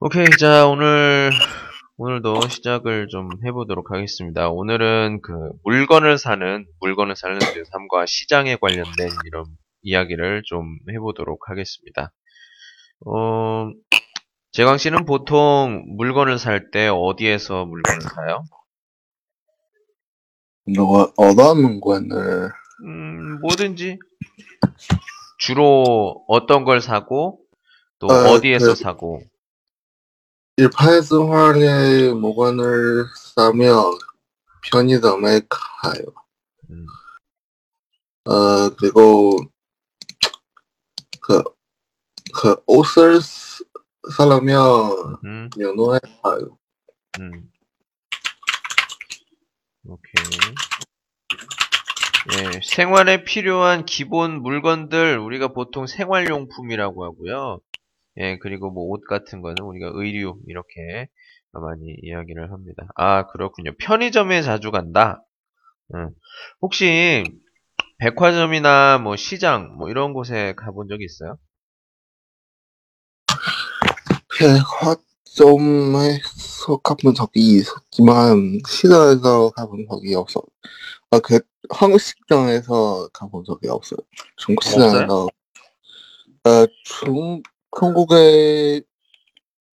오케이, 자, 오늘, 오늘도 시작을 좀 해보도록 하겠습니다. 오늘은 그 물건을 사는, 물건을 사는 그 삶과 시장에 관련된 이런 이야기를 좀 해보도록 하겠습니다. 어, 재광 씨는 보통 물건을 살 때 어디에서 물건을 사요? 너 어떤 물건을 음, 뭐든지. 주로 어떤 걸 사고, 또 어, 어디에서 그- 사고, 일파에서화의 물건을 사면 편의점에 가요. 음, 어 그리고 그, 그 옷을 스- 사려면 음, 면허에 가요. 음. 오케이. 예, 생활에 필요한 기본 물건들 우리가 보통 생활용품이라고 하고요. 예, 그리고 뭐 옷 같은 거는 우리가 의류 이렇게 많이 이야기를 합니다. 아, 그렇군요. 편의점에 자주 간다. 음. 혹시 백화점이나 뭐 시장 뭐 이런 곳에 가본 적 있어요? 백화점에서 가본 적이 있었지만 시장에서 가본 적이 없어. 아 그 한국 시장에서 가본 적이 없어요. 중국 시장에서 어 중, 한국의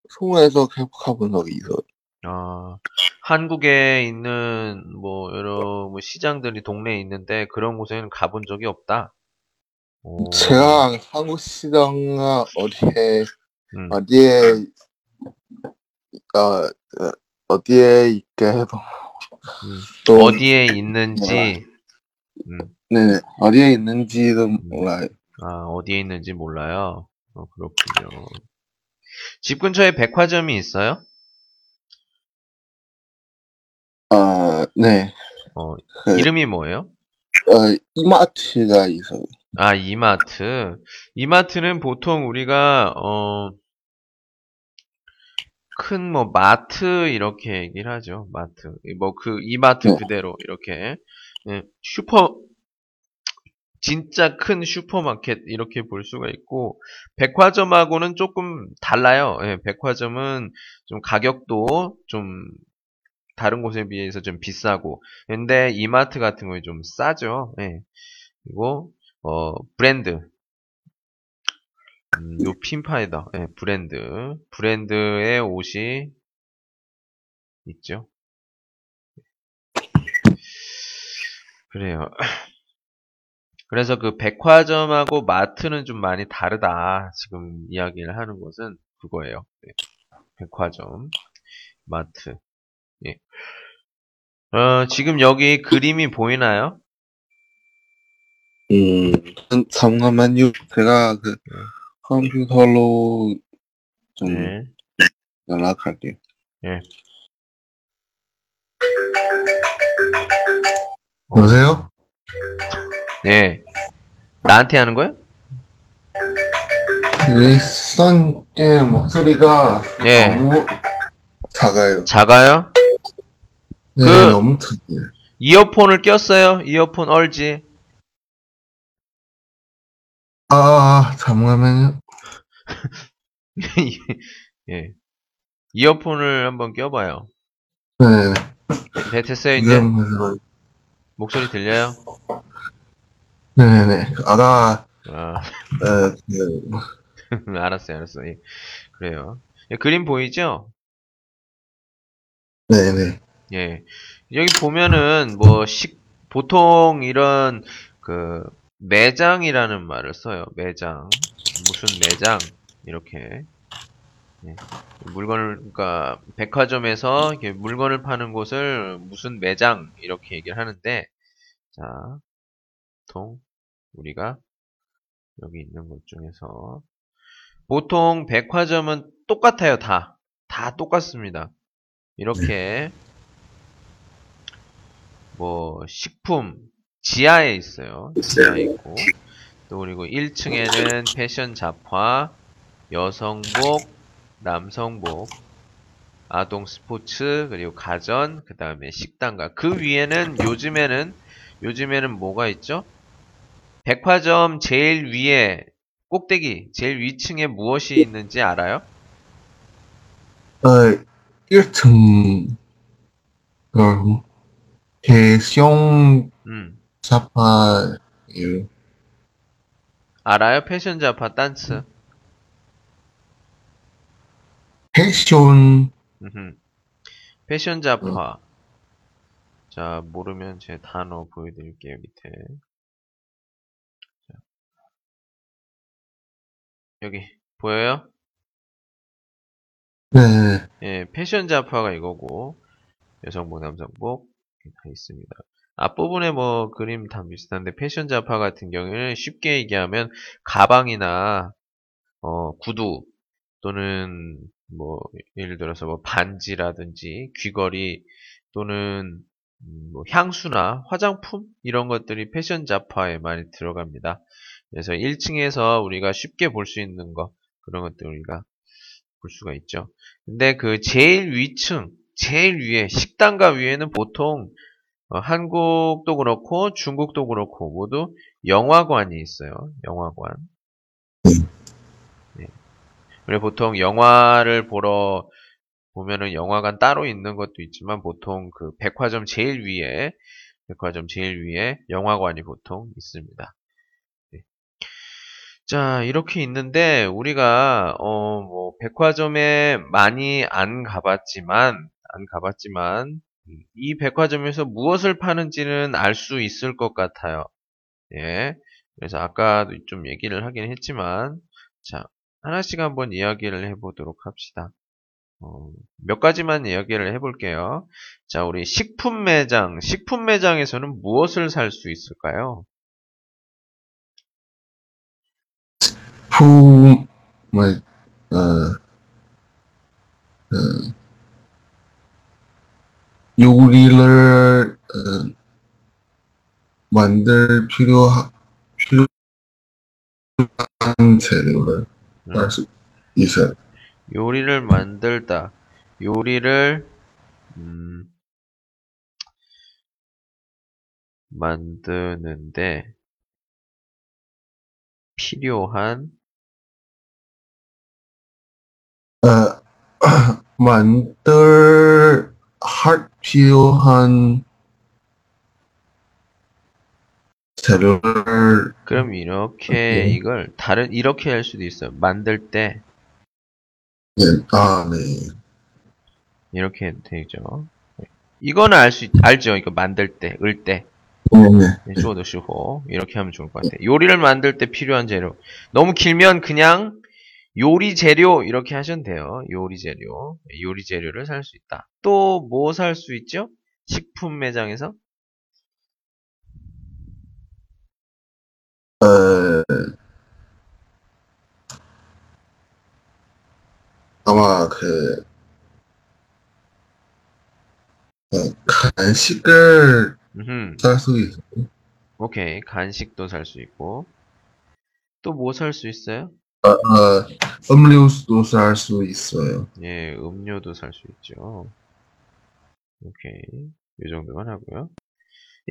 서울에서 가본 적이 있어요. 아, 한국에 있는 뭐 여러 뭐 시장들이 동네에 있는데 그런 곳에는 가본 적이 없다. 오, 제가 한국 시장은 어디에 음, 어디에 어, 어, 어디에 있게 해도 음. 또 어디에 있는지, 음, 네네 어디에 있는지도 몰라요. 아, 어디에 있는지 몰라요. 어, 그렇군요. 집 근처에 백화점이 있어요? 아 네. 어, 그, 이름이 뭐예요? 어, 이마트가 있어요. 아, 이마트. 이마트는 보통 우리가, 어, 큰 뭐, 마트, 이렇게 얘기를 하죠. 마트. 뭐, 그, 이마트 네. 그대로, 이렇게. 예, 슈퍼, 진짜 큰 슈퍼마켓, 이렇게 볼 수가 있고, 백화점하고는 조금 달라요. 예, 백화점은 좀 가격도 좀, 다른 곳에 비해서 좀 비싸고, 근데 이마트 같은 거에 좀 싸죠. 예. 그리고, 어, 브랜드. 음, 요 핀파이더, 예, 브랜드. 브랜드의 옷이 있죠. 그래요. 그래서 그 백화점하고 마트는 좀 많이 다르다. 지금 이야기를 하는 것은 그거예요. 네. 백화점, 마트. 예. 어, 지금 여기 그림이 보이나요? 음 잠깐만요. 제가 그 네. 컴퓨터로 좀 네. 연락할게요. 예. 여보세요? 예. 나한테 하는 거야? 윌슨 의 목소리가 예. 너무 작아요. 작아요? 네, 그- 너무 특이해요. 이어폰을 꼈어요? 이어폰 얼지? 아, 잠깐만요. 예. 이어폰을 한번 껴봐요. 네, 네, 됐어요, 이제? 목소리 들려요? 네네네. 아까 아, 어, 그, 알았어요, 알았어요. 예. 그래요. 예, 그림 보이죠? 네네. 예. 여기 보면은, 뭐, 식, 보통 이런, 그, 매장이라는 말을 써요. 매장. 무슨 매장. 이렇게. 예. 물건을, 그러니까, 백화점에서 이렇게 물건을 파는 곳을 무슨 매장. 이렇게 얘기를 하는데, 자, 보통, 우리가, 여기 있는 것 중에서, 보통 백화점은 똑같아요, 다. 다 똑같습니다. 이렇게, 뭐, 식품, 지하에 있어요. 지하에 있고. 또 그리고 1층에는 패션 잡화, 여성복, 남성복, 아동 스포츠, 그리고 가전, 그 다음에 식당가. 그 위에는 요즘에는, 요즘에는 뭐가 있죠? 백화점 제일 위에, 꼭대기, 제일 위층에 무엇이 있는지 알아요? 어, 1층, 그, 대형 음. 자파예요. 알아요? 패션 자파 딴츠. 패션, 음흠. 패션 자파. 자, 모르면 제 단어 보여드릴게요, 밑에. 여기, 보여요? 네, 예, 패션 자파가 이거고, 여성복, 남성복, 이렇게 다 있습니다. 앞부분에 뭐 그림 다 비슷한데, 패션 자파 같은 경우에는 쉽게 얘기하면, 가방이나, 어, 구두, 또는 뭐, 예를 들어서 뭐 반지라든지, 귀걸이, 또는 음, 뭐 향수나 화장품 이런 것들이 패션 잡화에 많이 들어갑니다. 그래서 1층에서 우리가 쉽게 볼 수 있는 거 그런 것들 우리가 볼 수가 있죠. 근데 그 제일 위층, 제일 위에 식당가 위에는 보통 어, 한국도 그렇고 중국도 그렇고 모두 영화관이 있어요. 영화관. 네. 그래 보통 영화를 보러 보면은 영화관 따로 있는 것도 있지만 보통 그 백화점 제일 위에 백화점 제일 위에 영화관이 보통 있습니다. 네. 자 이렇게 있는데 우리가 어 뭐 백화점에 많이 안 가봤지만 안 가봤지만 이 백화점에서 무엇을 파는지는 알 수 있을 것 같아요. 예. 그래서 아까도 좀 얘기를 하긴 했지만 자 하나씩 한번 이야기를 해보도록 합시다. 어, 몇 가지만 이야기를 해볼게요. 자, 우리 식품 매장, 식품 매장에서는 무엇을 살 수 있을까요? 품, 뭐, 어, 어, 요리를, 어, 만들 필요하, 필요한 재료를 음, 살수 있어요. 요리를 만들다. 요리를, 음, 만드는데 필요한, 어, 만들, 할 필요한 재료를, 그럼 이렇게 네. 이걸 다른, 이렇게 할 수도 있어요. 만들 때, 네, 아, 네. 이렇게 되죠. 이거는 알 수, 알죠? 이거 만들 때, 을 때. 네, 네. 쇼호 이렇게 하면 좋을 것 같아요. 요리를 만들 때 필요한 재료. 너무 길면 그냥 요리 재료 이렇게 하시면 돼요. 요리 재료. 네, 요리 재료를 살 수 있다. 또 뭐 살 수 있죠? 식품 매장에서? 어, 아마 그, 어, 간식을. 살 수 있어요. 오케이. 간식도 살 수 있고. 또 뭐 살 수 있어요? 어, 어, 음료수도 살 수 있어요. 예, 음료도 살 수 있죠. 오케이. 이 정도만 하고요.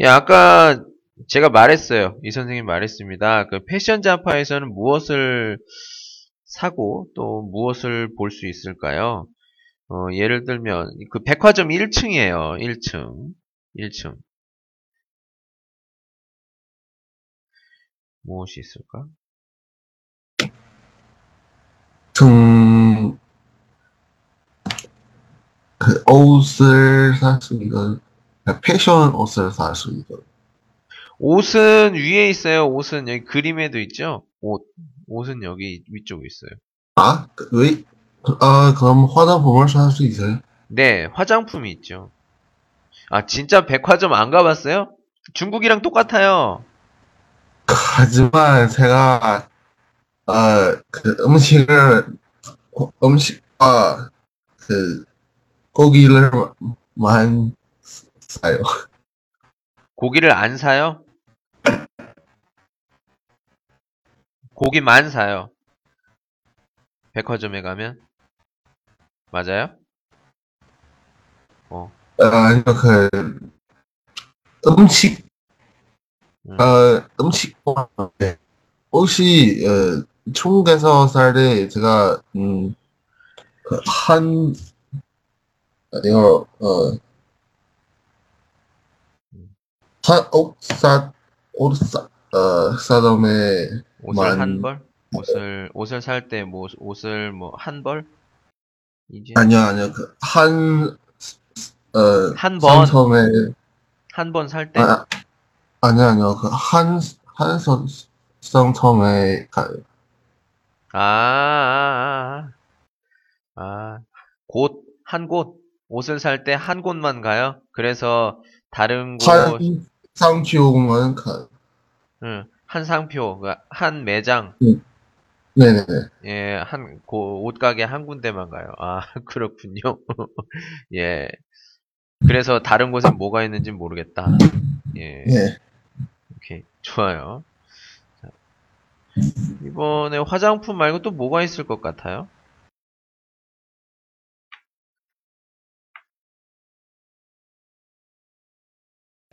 예, 아까 제가 말했어요. 이 선생님 말했습니다. 그 패션 자파에서는 무엇을 사고 또 무엇을 볼 수 있을까요? 어, 예를 들면 그 백화점 1층이에요. 1층. 1층. 무엇이 있을까? 좀, 그 옷을 살 수 있어요. 패션 옷을 살 수 있어요. 옷은 위에 있어요. 옷은 여기 그림에도 있죠? 옷. 옷은 여기 위쪽에 있어요. 아, 그, 왜, 아, 그럼 화장품을 살 수 있어요? 네, 화장품이 있죠. 아, 진짜 백화점 안 가봤어요? 중국이랑 똑같아요. 하지만 제가, 아, 그 음식을, 어, 음식과 그 고기를 만 사요. 고기를 안 사요? 고기만 사요. 백화점에 가면? 맞아요? 어, 아, 아니요, 그, 음식, 음. 어, 음식과, 네. 혹시, 어, 중국에서 살 때 제가, 음, 그 한, 아니요, 어, 한, 옷, 사, 옷, 사, 어, 사람의, 옷을 만- 한 벌? 옷을 옷을 살 때 뭐 옷을 뭐 한 벌? 이제 아니요, 아니요, 그, 한, 어, 한 번. 상점에, 한 번 살 때? 아, 아니요, 아니요, 그, 한, 한 선, 상점에, 가, 아, 아, 아, 아. 곳, 한 곳. 옷을 살 때 한 곳만 가요? 그래서 다른 곳, 한 상표만 가, 응, 한 상표, 그한 매장, 네네네. 예, 한, 고, 옷가게 한 군데만 가요. 아, 그렇군요. 예. 그래서 다른 곳엔 뭐가 있는지 모르겠다. 예. 네. 오케이. 좋아요. 자, 이번에 화장품 말고 또 뭐가 있을 것 같아요?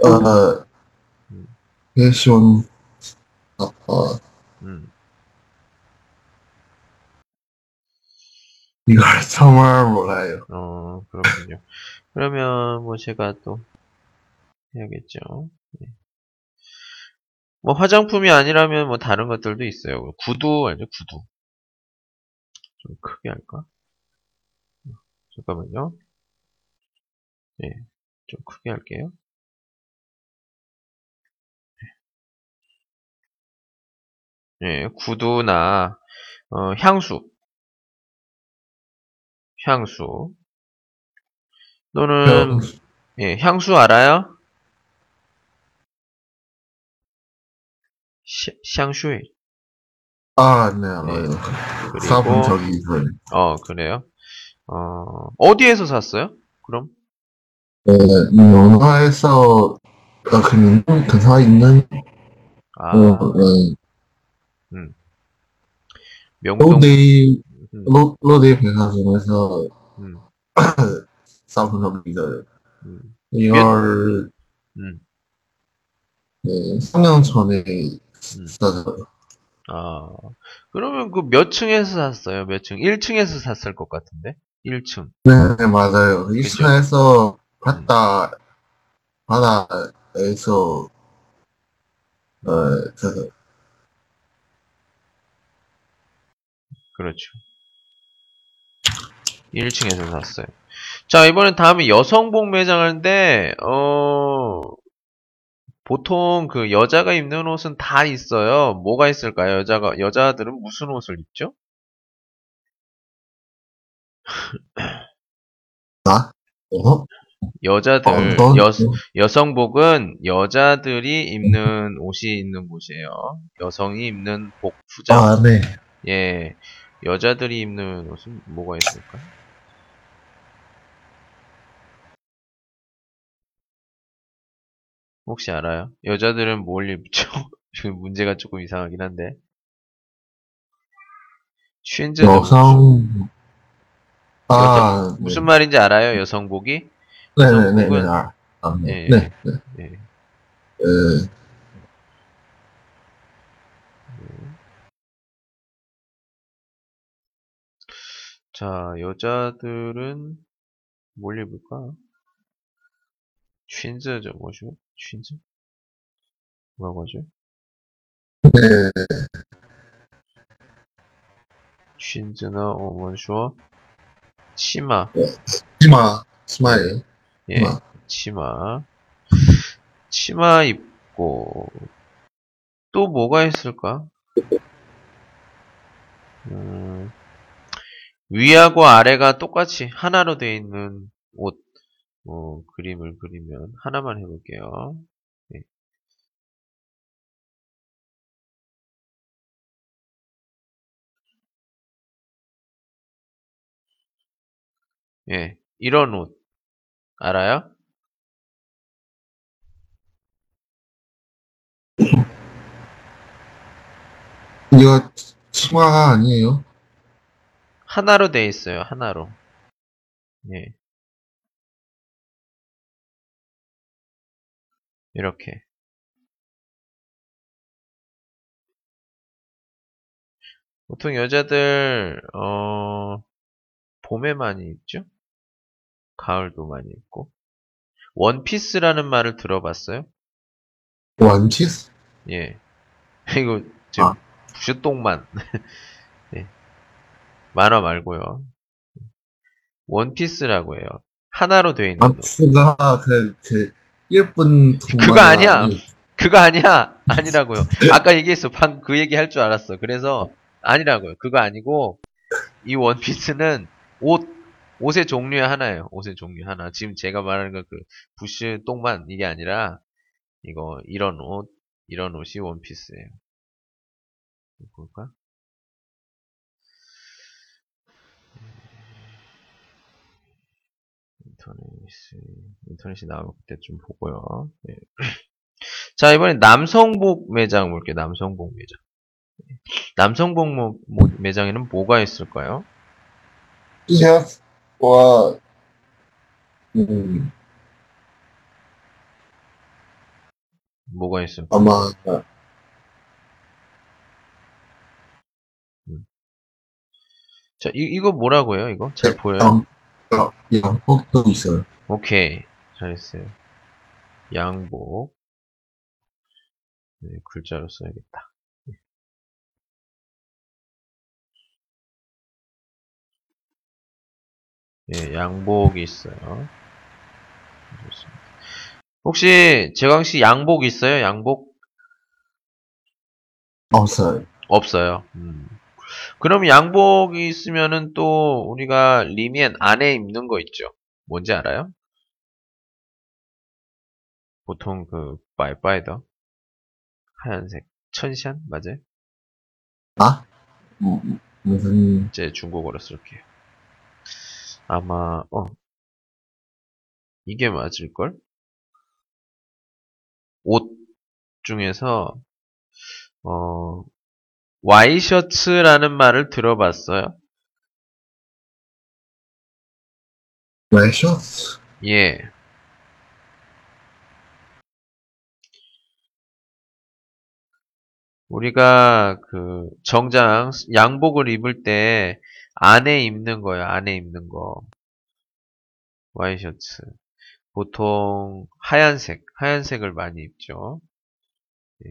어, 음. 패션, 어, 어, 음. 이걸 정말 몰라요. 어, 그렇군요. 그러면 뭐 제가 또 해야겠죠. 예. 뭐 화장품이 아니라면 뭐 다른 것들도 있어요. 구두 알죠? 구두. 좀 크게 할까? 잠깐만요. 예, 좀 크게 할게요. 예, 구두나 어, 향수, 향수 또는 예, 향수 알아요? 시- 향수이. 아, 네, 알아요. 그리고 사본 적이 있어요. 어, 그래요? 어, 어디에서 샀어요? 그럼? 네, 연화에서, 어, 그, 민- 근처에 있는, 아, 어, 네, 명동, 로데이, 음, 로, 롯데 백화점에서 음, 사본 적이 있어요. 음, 이걸, 음, 네, 3년 전에 음. 아, 그러면 그 몇 층에서 샀어요? 몇 층? 1층에서 샀을 것 같은데? 1층. 네, 맞아요. 1층에서 바다, 바다에서, 어, 그, 그렇죠. 1층에서 샀어요. 자, 이번엔 다음에 여성복 매장인데, 어, 보통 그 여자가 입는 옷은 다 있어요. 뭐가 있을까요? 여자가, 여자들은 무슨 옷을 입죠? 어? 여자들, 어떤? 여, 여성복은 여자들이 입는 옷이 있는 곳이에요. 여성이 입는 복, 후장. 아, 네. 예. 여자들이 입는 옷은 뭐가 있을까? 혹시 알아요? 여자들은 뭘 입죠? 지금 문제가 조금 이상하긴 한데. 쉰즈 여성, 아, 네. 무슨 말인지 알아요? 여성복이? 네네네. 네, 여성복은- 아, 아, 네. 예. 네. 네. 예. 에, 자, 여자들은 뭘 입을까? 쉰즈죠, 뭐죠? 쉰즈? 뭐라고 하죠? 네. 쉰즈나 오먼쇼 치마, 치마, 치마예요. 예, 치마. 치마, 치마 입고 또 뭐가 있을까? 음, 위하고 아래가 똑같이 하나로 되어 있는 옷, 어, 그림을 그리면 하나만 해볼게요. 예. 예, 이런 옷 알아요? 이거 치마가 아니에요? 하나로 되어 있어요. 하나로. 예. 이렇게. 보통 여자들 어 봄에 많이 입죠? 가을도 많이 입고. 원피스라는 말을 들어봤어요? 원피스? 예. 이거 지금 아. 부슈똥만. 예. 만화 말고요. 원피스라고 해요. 하나로 되어 있는 옷. 원피스가 그, 그, 동화. 그거 아니야. 그거 아니야. 아니라고요. 아까 얘기했어. 방금 그 얘기 할 줄 알았어. 그래서 아니라고요. 그거 아니고 이 원피스는 옷 옷의 종류의 하나예요. 옷의 종류 하나. 지금 제가 말하는 건 그 부시 똥만 이게 아니라 이거 이런 옷 이런 옷이 원피스예요. 볼까? 인터넷이 인터넷이 나올 때 좀 보고요. 예. 자, 이번엔 남성복 매장 볼게요. 남성복 매장. 남성복 모- 모- 매장에는 뭐가 있을까요? 티셔츠와, 음, 뭐가 있을까요? 아마, 자, 이, 이거 뭐라고 해요? 이거? 잘 보여요? 양, 양- 양복도 있어요. 오케이. 잘했어요. 양복. 네, 글자로 써야겠다. 예, 양복이 있어요. 좋습니다. 혹시 재광 씨 양복 있어요? 양복 없어요. 없어요. 음. 그럼 양복이 있으면은 또 우리가 리면 안에 입는 거 있죠? 뭔지 알아요? 보통 그 빠이빠이더 하얀색 천시안 맞아요? 아? 음, 무슨, 제 중국어로 쓸게요. 아마 어 이게 맞을 걸? 옷 중에서 어 와이셔츠라는 말을 들어봤어요? 웨셔츠? 예. 우리가 그 정장 양복을 입을 때 안에 입는 거예요. 안에 입는 거. 와이셔츠. 보통 하얀색, 하얀색을 많이 입죠. 예.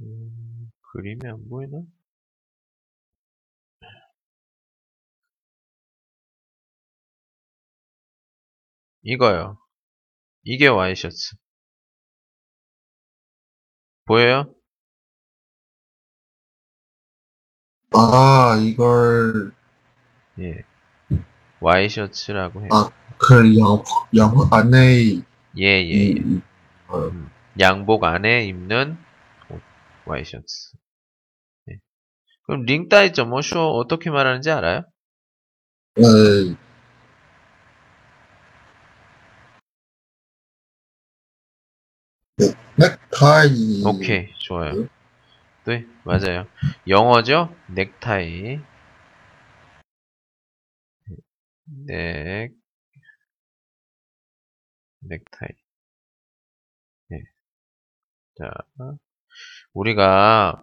음, 그림이 안 보이나? 이거요. 이게 와이셔츠. 보여요? 아, 이걸, 예. 와이셔츠라고 해요. 아, 그 양복, 양복 안에, 예, 예, 예. 이, 어, 양복 안에 입는 옷, 와이셔츠. 예. 그럼 링따이 점어쇼 어떻게 말하는지 알아요? 어, 네, 넥타이. 오케이, 좋아요. 네, 맞아요. 영어죠? 넥타이. 넥, 넥타이. 네. 자, 우리가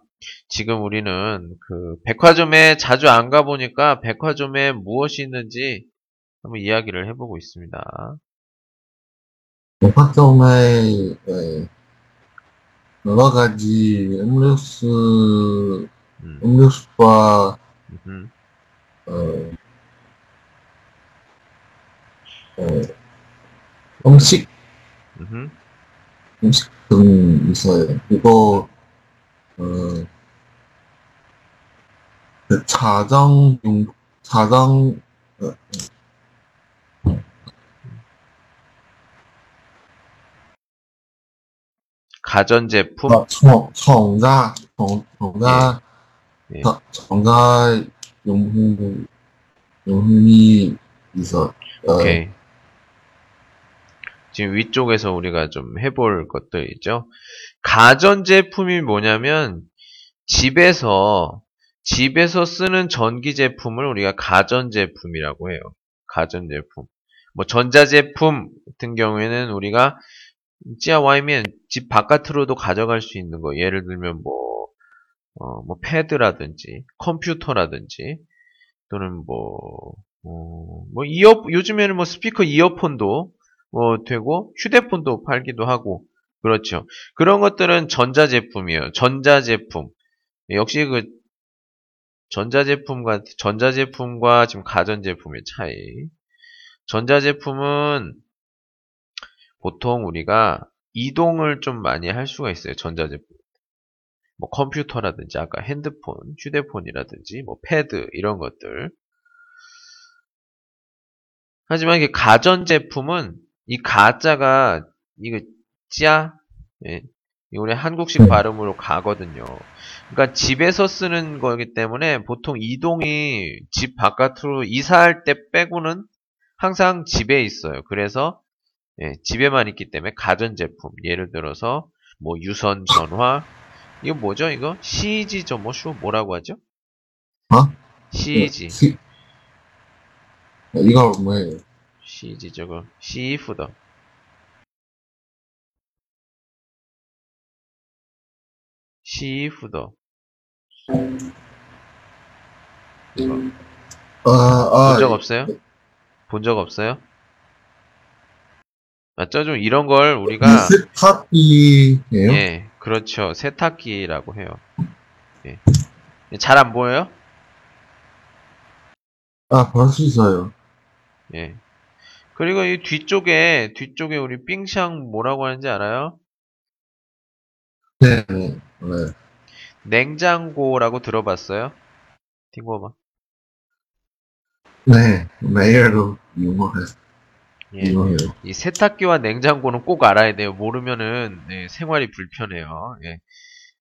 지금 우리는 그 백화점에 자주 안 가보니까 백화점에 무엇이 있는지 한번 이야기를 해보고 있습니다. 백화점에, 네, 여러 가지 음료수, 음, 음료수와, 음, 어, 어, 음식, 음, 음식 등 있어요. 이거, 어, 그 자정, 용, 자정, 어, 가전제품, 어, 정, 정가, 정, 정가, 예. 정- 정가 용품, 용품이 있어. 어, 오케이. 지금 위쪽에서 우리가 좀 해볼 것들 있죠. 가전제품이 뭐냐면 집에서 집에서 쓰는 전기 제품을 우리가 가전 제품이라고 해요. 가전 제품. 뭐 전자제품 같은 경우에는 우리가 찌아 와이면 집 바깥으로도 가져갈 수 있는 거. 예를 들면 뭐, 어, 뭐 패드라든지 컴퓨터라든지 또는 뭐, 어, 뭐 이어 요즘에는 뭐 스피커 이어폰도 뭐 되고 휴대폰도 팔기도 하고 그렇죠. 그런 것들은 전자제품이에요. 전자제품. 역시 그 전자제품과 전자제품과 지금 가전제품의 차이. 전자제품은 보통 우리가 이동을 좀 많이 할 수가 있어요. 전자제품. 뭐 컴퓨터라든지 아까 핸드폰, 휴대폰이라든지 뭐 패드 이런 것들. 하지만 이게 가전제품은 이 가자가 이거 짜 예. 우리 한국식 네. 발음으로 가거든요. 그러니까 집에서 쓰는 거기 때문에 보통 이동이 집 바깥으로 이사할 때 빼고는 항상 집에 있어요. 그래서 예, 집에만 있기 때문에 가전제품 예를 들어서 뭐 유선 전화 이거 뭐죠 이거 CG죠 뭐쇼 뭐라고 하죠? 어? CG 시- 이거 뭐예요? CG 저거 시프더 시프더 이거 아, 아, 본적 없어요? 본 적 없어요? 맞죠? 좀 이런 걸 우리가 세탁기예요? 예, 그렇죠. 세탁기라고 해요. 예. 잘 안 보여요? 아, 볼 수 있어요. 예. 그리고 이 뒤쪽에 뒤쪽에 우리 빙샹 뭐라고 하는지 알아요? 네, 네, 네. 냉장고라고 들어봤어요? 팅고봐. 네, 매일도 이용해, 예. 이 세탁기와 냉장고는 꼭 알아야 돼요. 모르면은 네, 생활이 불편해요. 예.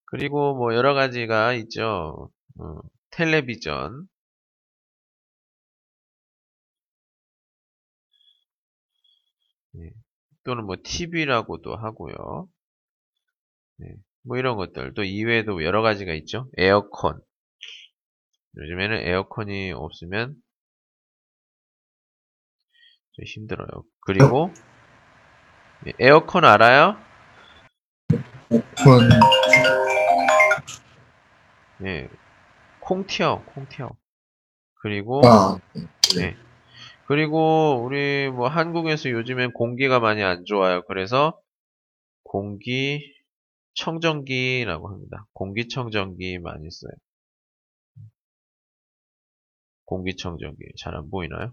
그리고 뭐 여러 가지가 있죠. 어, 텔레비전, 예. 또는 뭐 TV라고도 하고요. 네. 뭐 이런 것들 또 이외에도 여러 가지가 있죠. 에어컨. 요즘에는 에어컨이 없으면 좀 힘들어요. 그리고 예, 에어컨 알아요? 오픈, 예. 콩튀어, 콩튀어. 그리고 아, 네. 그리고 우리 뭐 한국에서 요즘엔 공기가 많이 안 좋아요. 그래서 공기 청정기라고 합니다. 공기청정기 많이 써요. 공기청정기 잘 안 보이나요?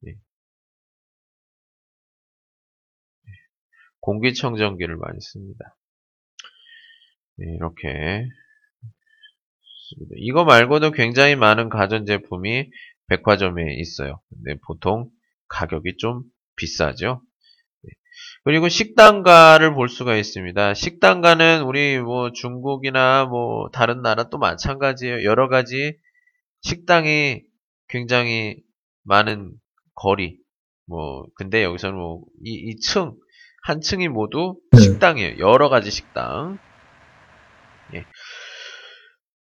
네. 공기청정기를 많이 씁니다. 네, 이렇게. 이거 말고도 굉장히 많은 가전제품이 백화점에 있어요. 근데 보통 가격이 좀 비싸죠. 네. 그리고 식당가를 볼 수가 있습니다. 식당가는 우리 뭐 중국이나 뭐 다른 나라 또 마찬가지예요. 여러 가지 식당이 굉장히 많은 거리. 뭐 근데 여기서는 뭐 이 이 층, 한 층이 모두 네. 식당이에요. 여러 가지 식당.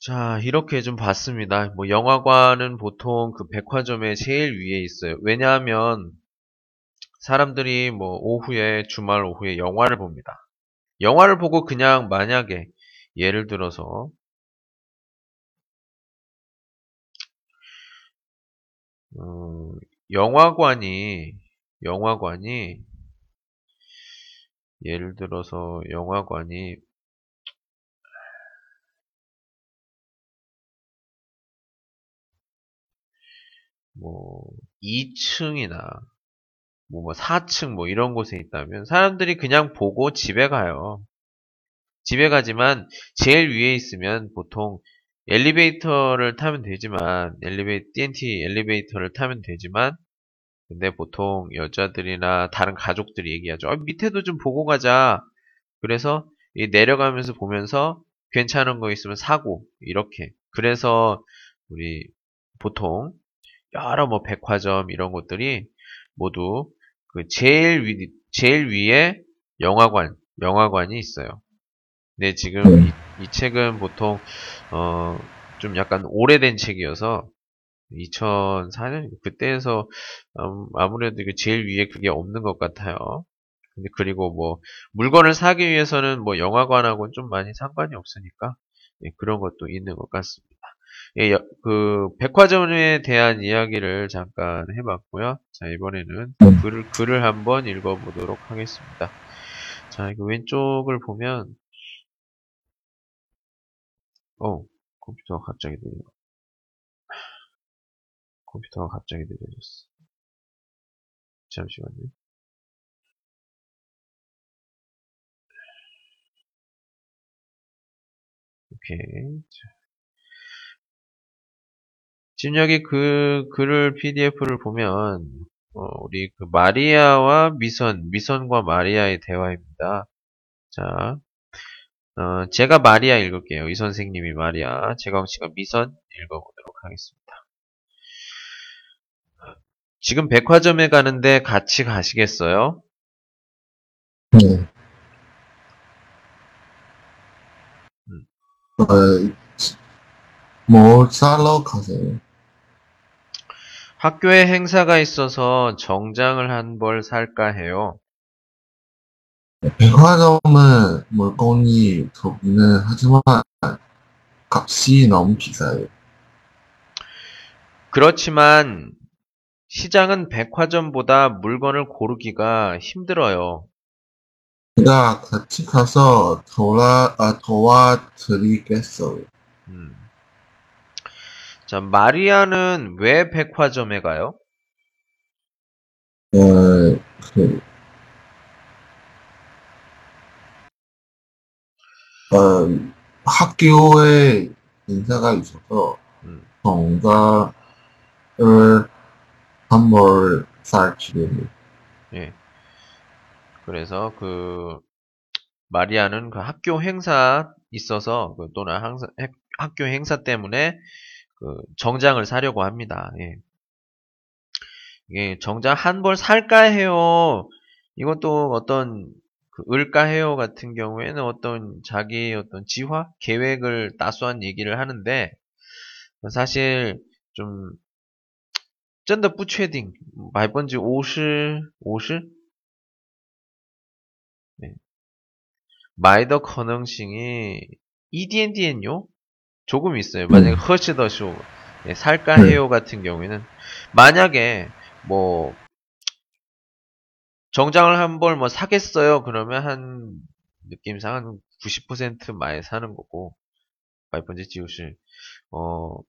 예. 자, 이렇게 좀 봤습니다. 뭐 영화관은 보통 그 백화점의 제일 위에 있어요. 왜냐하면 사람들이 뭐 오후에 주말 오후에 영화를 봅니다. 영화를 보고 그냥 만약에 예를 들어서 어, 영화관이 영화관이 예를 들어서 영화관이 뭐 2층이나 뭐 4층 뭐 이런 곳에 있다면 사람들이 그냥 보고 집에 가요. 집에 가지만 제일 위에 있으면 보통 엘리베이터를 타면 되지만 엘리베이 TNT 엘리베이터를 타면 되지만 근데 보통 여자들이나 다른 가족들이 얘기하죠. 아, 밑에도 좀 보고 가자. 그래서 이 내려가면서 보면서 괜찮은 거 있으면 사고 이렇게. 그래서 우리 보통 여러 뭐 백화점 이런 곳들이 모두 그 제일 위 제일 위에 영화관 영화관이 있어요. 근데 지금 이, 이 책은 보통 어 좀 약간 오래된 책이어서 2004년 그때에서 음, 아무래도 그 제일 위에 그게 없는 것 같아요. 근데 그리고 뭐 물건을 사기 위해서는 뭐 영화관하고는 좀 많이 상관이 없으니까 예, 그런 것도 있는 것 같습니다. 예, 여- 그 백화점에 대한 이야기를 잠깐 해봤고요. 자 이번에는 음. 글을 글을 한번 읽어보도록 하겠습니다. 자 이거 왼쪽을 보면 어 컴퓨터가 갑자기 느려. 컴퓨터가 갑자기 느려졌어. 잠시만요. 오케이. 자. 지금 여기 그 글을 PDF를 보면 어, 우리 그 마리아와 미선, 미선과 마리아의 대화입니다. 자, 어, 제가 마리아 읽을게요. 이 선생님이 마리아, 제가 혹시가 미선 읽어보도록 하겠습니다. 지금 백화점에 가는데 같이 가시겠어요? 네. 음. 어, 뭘 사러 가세요? 학교에 행사가 있어서 정장을 한 벌 살까 해요. 백화점은 물건이 좋기는 하지만 값이 너무 비싸요. 그렇지만 시장은 백화점보다 물건을 고르기가 힘들어요. 제가 같이 가서 도와, 아, 도와드리겠어요. 음. 자, 마리아는 왜 백화점에 가요? 어, 그, 어, 학교에 인사가 있어서 음. 정가를 한벌 쌓기를 예. 그래서 그 마리아는 그 학교 행사 있어서 그 또는 항상 해- 학교 행사 때문에 그 정장을 사려고 합니다. 예. 이게 정장 한 벌 살까 해요. 이것도 어떤 그 을까 해요 같은 경우에는 어떤 자기 어떤 지화 계획을 따수한 얘기를 하는데 사실 좀真的不确定百分之五十五十 买的可能性이一点点요 조금 있어요. 만약에 음. 훨씬 더 쇼, 예, 살까 해요 음. 같은 경우에는 만약에 뭐 정장을 한 벌 뭐 사겠어요? 그러면 한 느낌상 한 90% 많이 사는 거고. 말번째 지우실 어뭐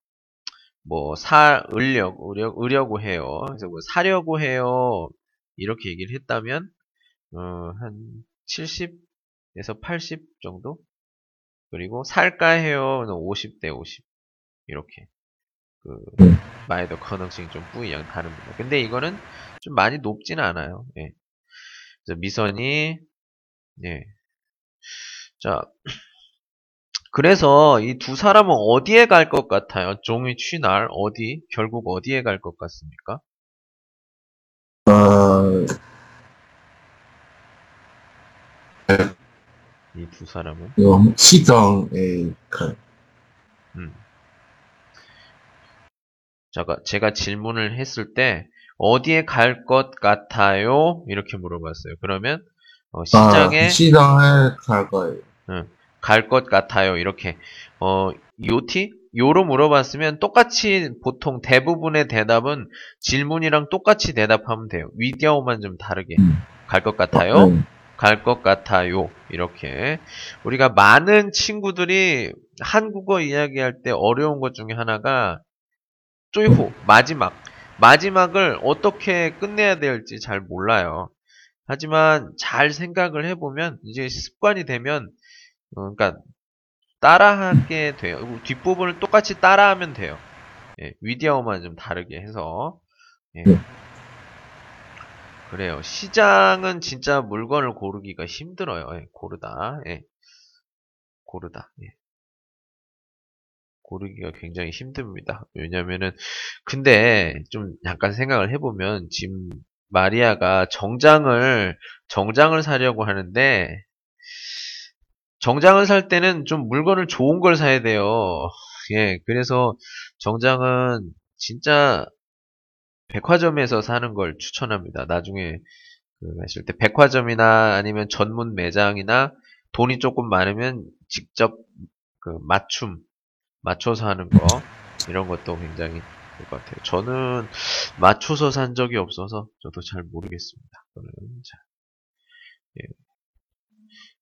사으려고 으려, 으려고 해요. 그래서 뭐 사려고 해요. 이렇게 얘기를 했다면 어, 한 70에서 80 정도? 그리고 살까 해요. 50대 50. 이렇게. 그, 음. 마이더 커능성이 좀 뿌이양 다릅니다. 근데 이거는 좀 많이 높지는 않아요. 예. 그래서 미선이, 예. 자, 그래서 이 두 사람은 어디에 갈 것 같아요? 종이 취날 어디? 결국 어디에 갈 것 같습니까? 어, 이 두 사람은 시장에 가, 음. 제가, 제가 질문을 했을 때 어디에 갈 것 같아요? 이렇게 물어봤어요. 그러면 어, 시장에 아, 시장에 갈 거예요. 갈것 같아요. 이렇게 어, 요티? 요로 물어봤으면 똑같이 보통 대부분의 대답은 질문이랑 똑같이 대답하면 돼요. 위디아오만 좀 다르게 음. 갈것 같아요. 네. 갈것 같아요. 이렇게. 우리가 많은 친구들이 한국어 이야기할 때 어려운 것 중에 하나가 쪼이호, 마지막. 마지막을 어떻게 끝내야 될지 잘 몰라요. 하지만 잘 생각을 해보면 이제 습관이 되면 어, 그러니까 따라하게 돼요. 뒷부분을 똑같이 따라하면 돼요. 예, 위디아어만 좀 다르게 해서 예. 네. 그래요. 시장은 진짜 물건을 고르기가 힘들어요. 예, 고르다. 예. 고르다. 예. 고르기가 굉장히 힘듭니다. 왜냐면은 근데 좀 잠깐 생각을 해보면 지금 마리아가 정장을 정장을 사려고 하는데 정장을 살 때는 좀 물건을 좋은 걸 사야 돼요. 예, 그래서 정장은 진짜 백화점에서 사는 걸 추천합니다. 나중에 그 하실 때 백화점이나 아니면 전문 매장이나 돈이 조금 많으면 직접 그 맞춤 맞춰서 하는 거 이런 것도 굉장히 좋을 것 같아요. 저는 맞춰서 산 적이 없어서 저도 잘 모르겠습니다. 자, 예.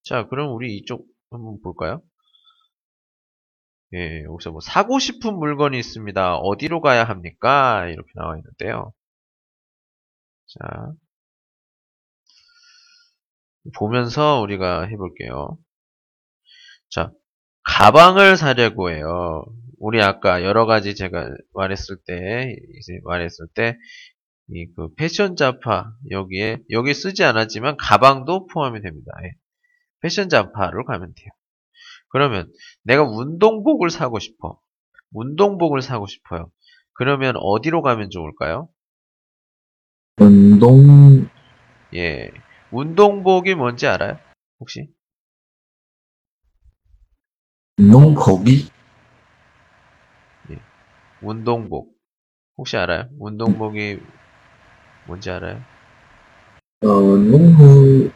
자, 그럼 우리 이쪽 한번 볼까요? 예, 여기서 뭐 사고 싶은 물건이 있습니다. 어디로 가야 합니까? 이렇게 나와 있는데요. 자, 보면서 우리가 해볼게요. 자, 가방을 사려고 해요. 우리 아까 여러 가지 제가 말했을 때, 이제 말했을 때, 이 그 패션 잡화, 여기에, 여기 쓰지 않았지만 가방도 포함이 됩니다. 예. 패션 잡화로 가면 돼요. 그러면 내가 운동복을 사고 싶어. 운동복을 사고 싶어요. 그러면 어디로 가면 좋을까요? 운동, 예. 운동복이 뭔지 알아요? 혹시? 운동복이? 운동복. 혹시 알아요? 운동복이 뭔지 알아요? 어, 운동복,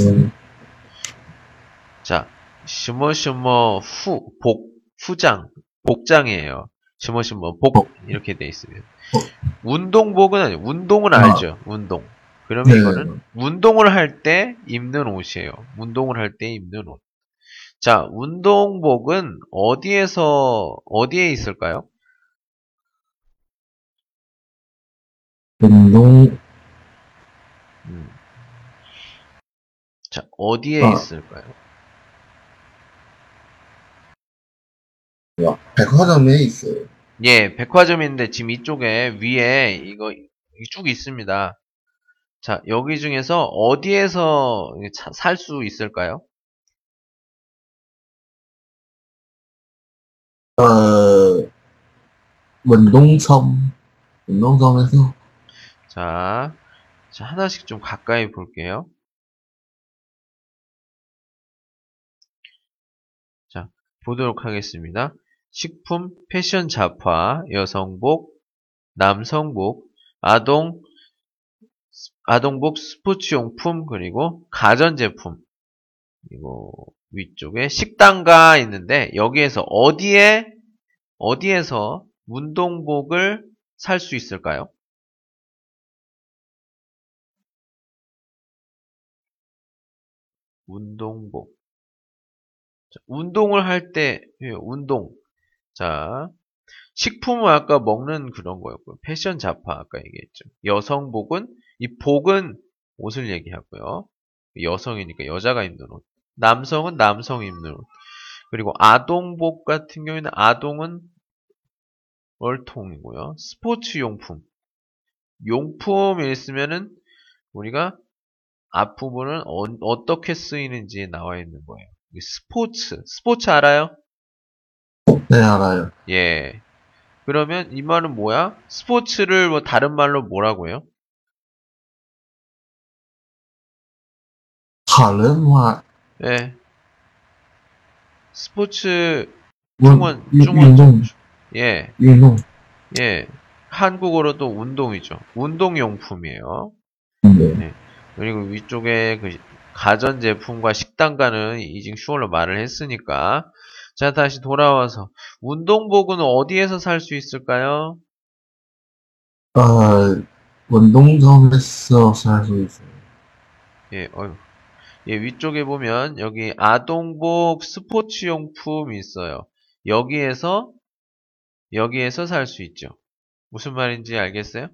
음. 자, 슈머슈머 후, 복, 후장, 복장이에요. 슈머슈머 복, 이렇게 돼 있으면. 운동복은 아니 운동은 아. 알죠. 운동. 그러면 네. 이거는 운동을 할 때 입는 옷이에요. 운동을 할 때 입는 옷. 자, 운동복은 어디에서, 어디에 있을까요? 운동, 자, 어디에 아. 있을까요? 와, 백화점에 있어요. 예, 백화점인데 지금 이쪽에 위에 이거 쭉 있습니다. 자, 여기 중에서 어디에서 살 수 있을까요? 어, 운동섬, 운동섬에서, 자, 자, 하나씩 좀 가까이 볼게요. 보도록 하겠습니다. 식품, 패션 잡화, 여성복, 남성복, 아동, 아동복, 스포츠용품, 그리고 가전제품. 그리고 위쪽에 식당가 있는데, 여기에서 어디에, 어디에서 운동복을 살 수 있을까요? 운동복. 자, 운동을 할 때, 예, 운동. 자, 식품은 아까 먹는 그런 거였고요. 패션 잡화 아까 얘기했죠. 여성복은 이 복은 옷을 얘기하고요. 여성이니까 여자가 입는 옷. 남성은 남성 입는 옷. 그리고 아동복 같은 경우에는 아동은 월통이고요. 스포츠 용품. 용품이 있으면은 우리가 앞부분은 어, 떻게 쓰이는지 나와 있는 거예요. 스포츠. 스포츠 알아요? 네, 알아요. 예. 그러면 이 말은 뭐야? 스포츠를 뭐 다른 말로 뭐라고요? 다른화, 예. 스포츠 운- 중원 운- 중원 운동, 예. 운동, 예. 한국어로도 운동이죠. 운동용품이에요. 네. 그리고 위쪽에 그 가전제품과 식당가는 이징 슈얼로 말을 했으니까 자 다시 돌아와서 운동복은 어디에서 살 수 있을까요? 어, 운동섬에서 살 수 있어요. 예, 어휴. 예, 위쪽에 보면 여기 아동복 스포츠용품이 있어요. 여기에서 여기에서 살 수 있죠. 무슨 말인지 알겠어요?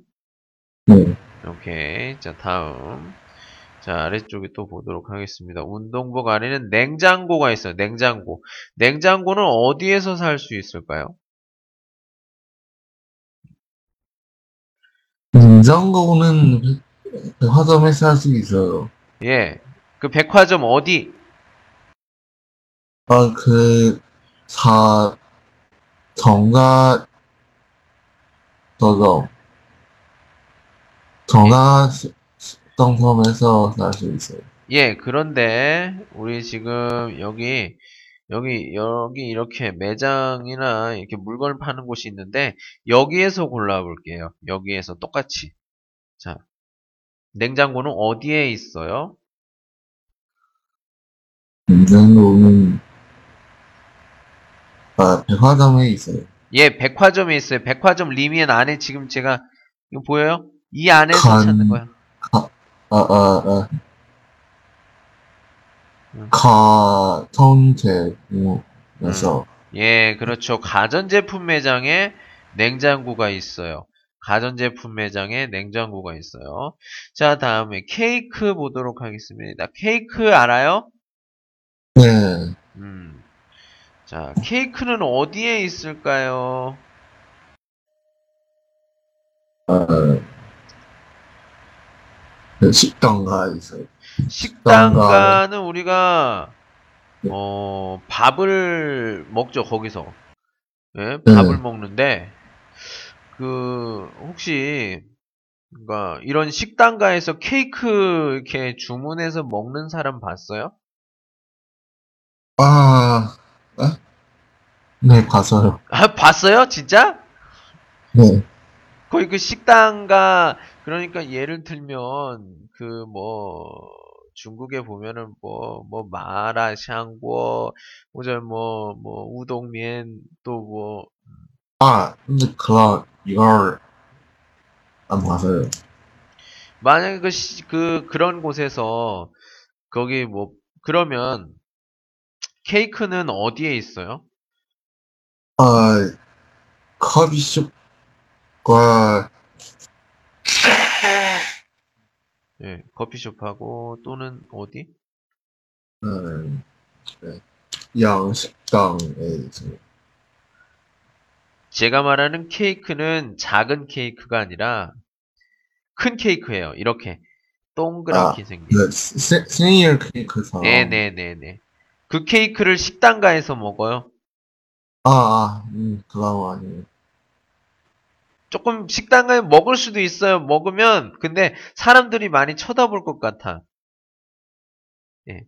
네. 오케이. 자, 다음. 자, 아래쪽에 또 보도록 하겠습니다. 운동복 안에는 냉장고가 있어요. 냉장고. 냉장고는 어디에서 살 수 있을까요? 냉장고는 백화점에서 살 수 있어요. 예. 그 백화점 어디? 아, 그, 사, 정가, 저거, 정가 시- 살수 있어요. 예, 그런데 우리 지금 여기 여기 여기 이렇게 매장이나 이렇게 물건을 파는 곳이 있는데 여기에서 골라볼게요. 여기에서 똑같이. 자, 냉장고는 어디에 있어요? 냉장고는 아 백화점에 있어요. 예, 백화점에 있어요. 백화점 리미엔 안에 지금 제가 이거 보여요? 이 안에서 간- 찾는 거야. 아, 아, 아. 음. 가전제품에서 예, 그렇죠. 가전제품 매장에 냉장고가 있어요. 가전제품 매장에 냉장고가 있어요. 자, 다음에 케이크 보도록 하겠습니다. 케이크 알아요? 네, 음. 자, 케이크는 어디에 있을까요? 어, 그 식당가 있어요. 식당가는 우리가 네. 어, 밥을 먹죠, 거기서. 예, 밥을 네. 먹는데 그 혹시 그러니까 이런 식당가에서 케이크 이렇게 주문해서 먹는 사람 봤어요? 아, 아? 네, 봤어요. 아, 봤어요? 진짜? 네, 거기 그 식당가 그러니까 예를 들면 그 뭐 중국에 보면은 뭐 뭐 마라 샹궈或者 뭐뭐 우동면 또뭐 아, 근데 그런 이걸 안 봤어요. 만약에 그, 시- 그 그런 곳에서 거기 뭐 그러면 케이크는 어디에 있어요? 아, 커피숍과 예, 커피숍하고 또는 어디? 음, 네, 양식당에 있어요. 제가 말하는 케이크는 작은 케이크가 아니라 큰 케이크예요. 이렇게 동그랗게 생긴. 그 세- 생일 케이크처럼. 네네네네. 그 케이크를 식당가에서 먹어요. 아, 아, 음, 그건 아니에요. 조금 식당가에 먹을 수도 있어요. 먹으면 근데 사람들이 많이 쳐다볼 것 같아. 예.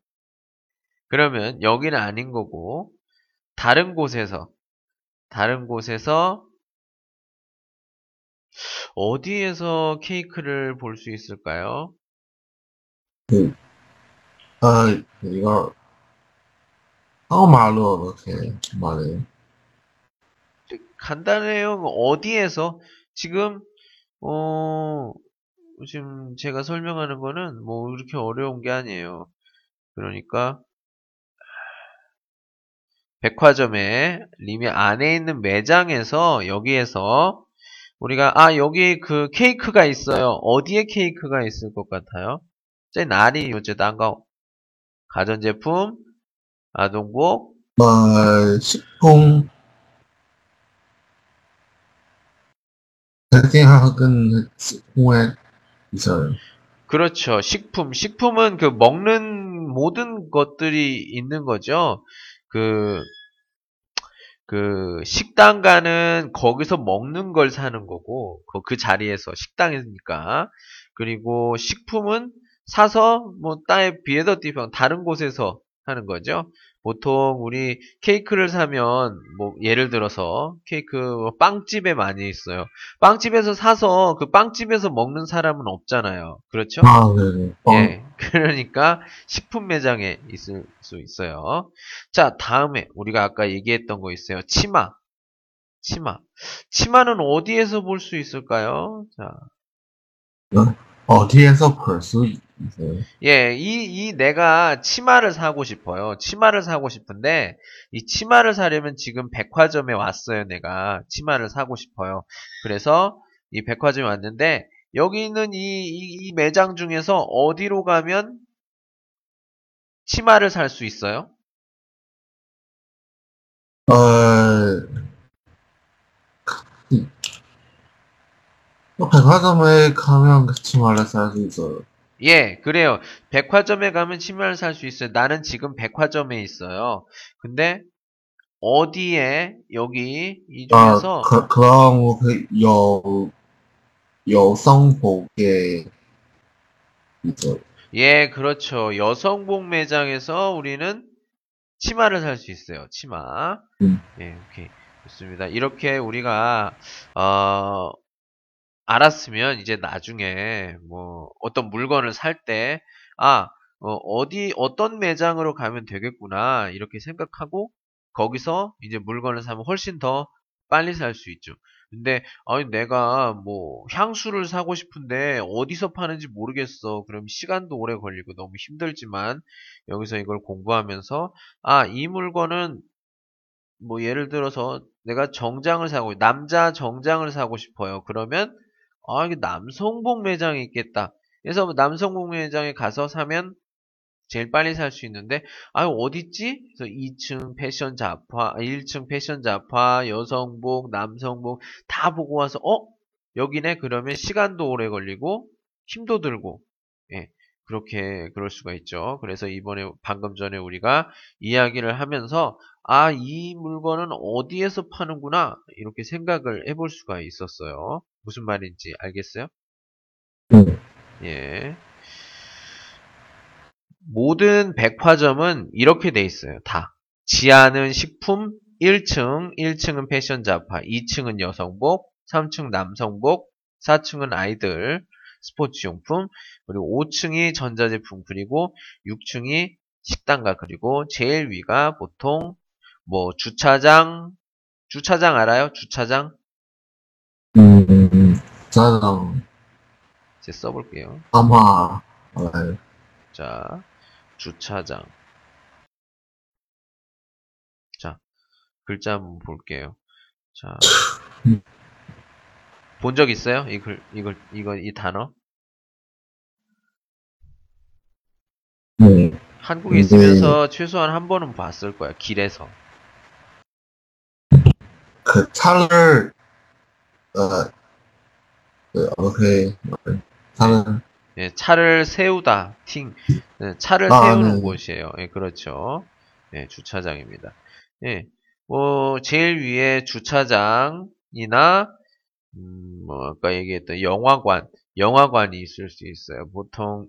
그러면 여기는 아닌 거고 다른 곳에서 다른 곳에서 어디에서 케이크를 볼 수 있을까요? 아, 이걸 한국말로 이렇게 말해요. 간단해요. 어디에서 지금 어 지금 제가 설명하는 거는 뭐 이렇게 어려운 게 아니에요. 그러니까 백화점에 림이 안에 있는 매장에서 여기에서 우리가 아 여기 그 케이크가 있어요. 어디에 케이크가 있을 것 같아요? 제 날이 요제 난가 가전제품 아동복 말 식품 백인학은 식품에 있어요. 그렇죠. 식품. 식품은 그 먹는 모든 것들이 있는 거죠. 그, 그, 식당 가는 거기서 먹는 걸 사는 거고, 그, 그 자리에서 식당이니까. 그리고 식품은 사서, 뭐, 따에 비에더 디방, 다른 곳에서 하는 거죠. 보통 우리 케이크를 사면, 뭐, 예를 들어서, 케이크, 뭐 빵집에 많이 있어요. 빵집에서 사서 그 빵집에서 먹는 사람은 없잖아요. 그렇죠? 아, 네네. 어, 예. 그러니까 식품 매장에 있을 수 있어요. 자, 다음에 우리가 아까 얘기했던 거 있어요. 치마. 치마. 치마는 어디에서 볼 수 있을까요? 자. 어 디에서 볼 수 있어요? 예, 이, 이 내가 치마를 사고 싶어요. 치마를 사고 싶은데, 이 치마를 사려면 지금 백화점에 왔어요, 내가. 치마를 사고 싶어요. 그래서 이 백화점에 왔는데, 여기 있는 이, 이, 이 매장 중에서 어디로 가면 치마를 살 수 있어요? 어, 그, 백화점에 가면 그 치마를 살 수 있어요. 예, 그래요. 백화점에 가면 치마를 살 수 있어요. 나는 지금 백화점에 있어요. 근데 어디에 여기 이 아, 중에서 그, 그럼 그 여, 여성복에 있어요. 예, 그렇죠. 여성복 매장에서 우리는 치마를 살 수 있어요. 치마. 음. 예, 오케이. 좋습니다. 이렇게 우리가, 어, 알았으면 이제 나중에 뭐 어떤 물건을 살 때, 아, 어, 디 어떤 매장으로 가면 되겠구나. 이렇게 생각하고 거기서 이제 물건을 사면 훨씬 더 빨리 살 수 있죠. 근데 아니 내가 뭐 향수를 사고 싶은데 어디서 파는지 모르겠어. 그럼 시간도 오래 걸리고 너무 힘들지만 여기서 이걸 공부하면서 아, 이 물건은 뭐 예를 들어서 내가 정장을 사고 남자 정장을 사고 싶어요. 그러면 아, 이게 남성복 매장이 있겠다. 그래서 남성복 매장에 가서 사면 제일 빨리 살 수 있는데 아 어딨지? 그래서 2층 패션 잡화, 1층 패션 잡화, 여성복, 남성복 다 보고 와서 어? 여기네? 그러면 시간도 오래 걸리고 힘도 들고 예. 그렇게 그럴 수가 있죠. 그래서 이번에 방금 전에 우리가 이야기를 하면서 아, 이 물건은 어디에서 파는구나 이렇게 생각을 해볼 수가 있었어요. 무슨 말인지 알겠어요? 네. 예. 모든 백화점은 이렇게 돼 있어요. 다. 지하는 식품, 1층, 1층은 패션 잡화, 2층은 여성복, 3층 남성복, 4층은 아이들, 스포츠용품, 그리고 5층이 전자제품 그리고 6층이 식당가 그리고 제일 위가 보통 뭐 주차장, 주차장 알아요? 주차장? 짜장, 이제 써볼게요. 아마, 알아요. 자, 주차장. 자, 글자 한번 볼게요. 자, 본 적 있어요? 이 글, 이걸, 이거, 이 단어? 네. 한국에 네. 있으면서 최소한 한 번은 봤을 거야. 길에서. 그 차를, 어, 그, 오케이. 차는, 예, 차를 세우다, 팅, 네, 차를 아, 세우는 네. 곳이에요. 예, 그렇죠. 예, 주차장입니다. 예, 뭐, 제일 위에 주차장이나, 음, 뭐, 아까 얘기했던 영화관, 영화관이 있을 수 있어요. 보통,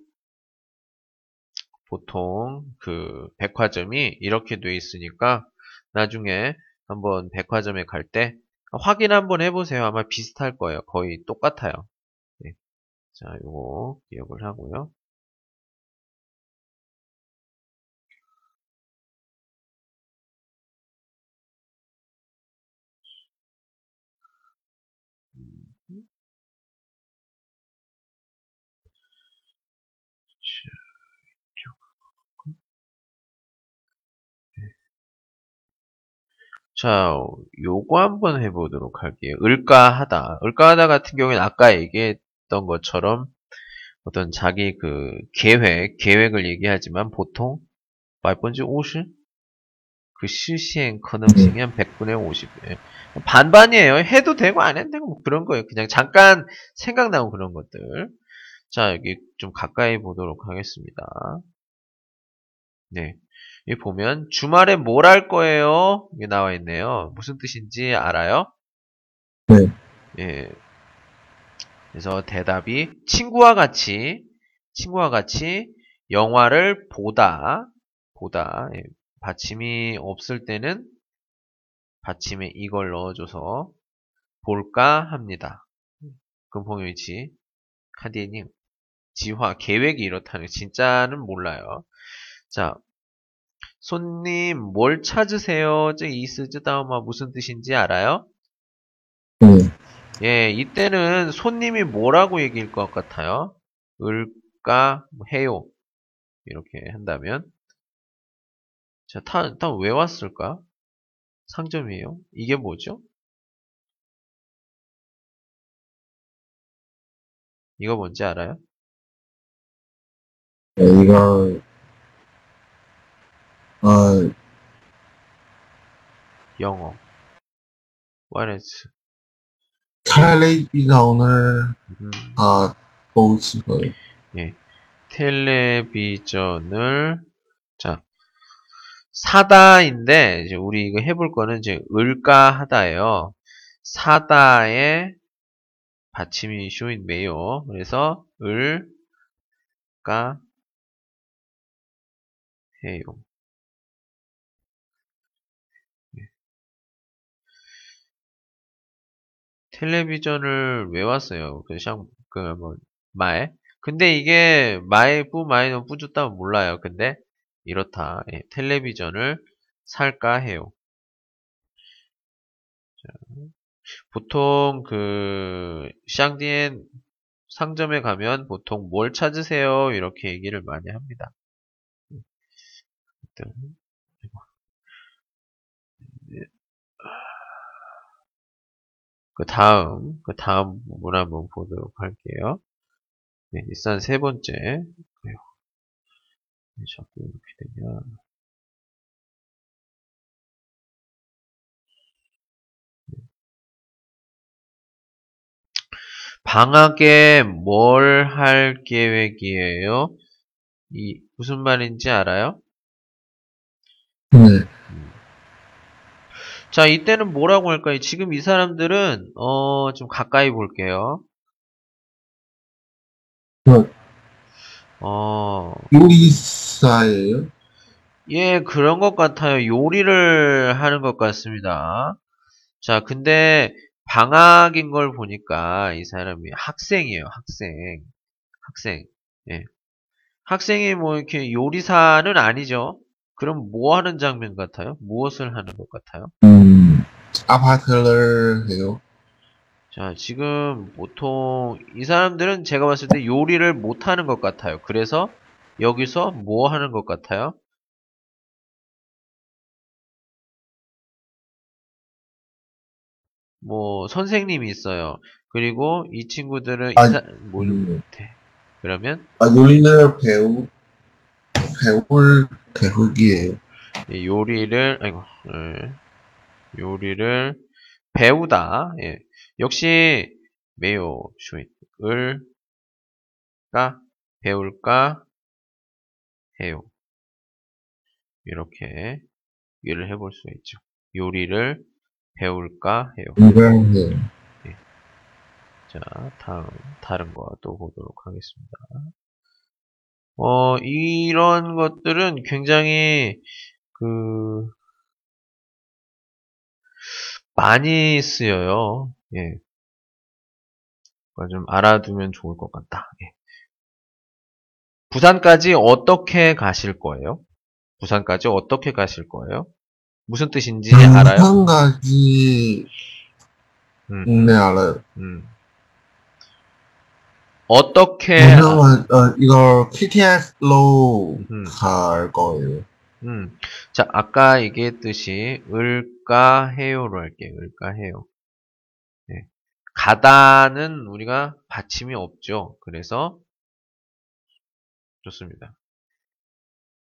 보통, 그, 백화점이 이렇게 돼 있으니까, 나중에 한번 백화점에 갈 때, 확인 한번 해보세요. 아마 비슷할 거예요. 거의 똑같아요. 예. 자, 요거 기억을 하고요. 자, 요거 한번 해보도록 할게요. 을까하다. 을까하다 같은 경우에는 아까 얘기했던 것처럼 어떤 자기 그 계획, 계획을 얘기하지만 보통 말 번지 50? 그 실시행 가능성이 한 100분의 50. 예. 반반이에요. 해도 되고 안 해도 되고 뭐 그런 거예요. 그냥 잠깐 생각나고 그런 것들. 자, 여기 좀 가까이 보도록 하겠습니다. 네. 여기 보면 주말에 뭘 할 거예요? 이게 나와 있네요. 무슨 뜻인지 알아요? 네. 예. 그래서 대답이 친구와 같이 친구와 같이 영화를 보다 보다 예. 받침이 없을 때는 받침에 이걸 넣어줘서 볼까 합니다. 금홍일치 카디님 지화 계획이 이렇다는 거 진짜는 몰라요. 자 손님 뭘 찾으세요? 저 이스즈 다음화 무슨 뜻인지 알아요? 네. 예, 이때는 손님이 뭐라고 얘기일 것 같아요? 을까 뭐 해요. 이렇게 한다면 자, 타, 타, 왜 왔을까? 상점이에요. 이게 뭐죠? 이거 뭔지 알아요? 네, 이거, 아, 영어. What is? 텔레비전을, 음, 아, 보지, 거예요. 예. 텔레비전을, 자, 사다인데, 이제 우리 이거 해볼 거는 이제 을까 하다예요. 사다의 받침이 쇼인 매요. 그래서 을, 까, 해요. 텔레비전을 왜 왔어요? 그, 샹, 그, 뭐, 마에? 근데 이게, 마에 뿌, 마에는 뿌줬다면 몰라요. 근데, 이렇다. 예, 텔레비전을 살까 해요. 자, 보통 그, 샹디엔 상점에 가면 보통 뭘 찾으세요? 이렇게 얘기를 많이 합니다. 일단, 그 다음, 그 다음 부분 한번 보도록 할게요. 네, 일단 세 번째. 왜 자꾸 이렇게 되냐. 방학에 뭘 할 계획이에요? 이, 무슨 말인지 알아요? 네. 자, 이때는 뭐라고 할까요? 지금 이 사람들은, 어, 좀 가까이 볼게요. 뭐, 어, 요리사예요? 예, 그런 것 같아요. 요리를 하는 것 같습니다. 자, 근데 방학인 걸 보니까 이 사람이 학생이에요. 학생. 학생. 예. 학생이 뭐 이렇게 요리사는 아니죠. 그럼 뭐 하는 장면 같아요? 무엇을 하는 것 같아요? 음, 아파트를 해요. 자, 지금 보통 이 사람들은 제가 봤을 때 요리를 못 하는 것 같아요. 그래서 여기서 뭐 하는 것 같아요? 뭐 선생님이 있어요. 그리고 이 친구들은 아, 이사 뭘 음. 못해. 그러면 아, 요리를 배우, 배울 계획이에요. 이 요리를 아이고 예. 요리를 배우다. 예. 역시 매우 슈을 까 배울까 해요. 이렇게 이해를 해볼 수 있죠. 요리를 배울까 해요. 해요. 자, 다음 다른 거 또 보도록 하겠습니다. 어, 이런 것들은 굉장히 그 많이 쓰여요. 예. 좀 알아두면 좋을 것 같다. 예. 부산까지 어떻게 가실 거예요? 부산까지 어떻게 가실 거예요? 무슨 뜻인지 알아요? 한 가지, 음, 네, 알아요. 음. 어떻게 왜냐면, 어, 이걸 KTX로 음. 갈 거예요. 음. 자, 아까 얘기했듯이 을까 해요로 할게요. 을까 해요. 네. 가다는 우리가 받침이 없죠. 그래서 좋습니다.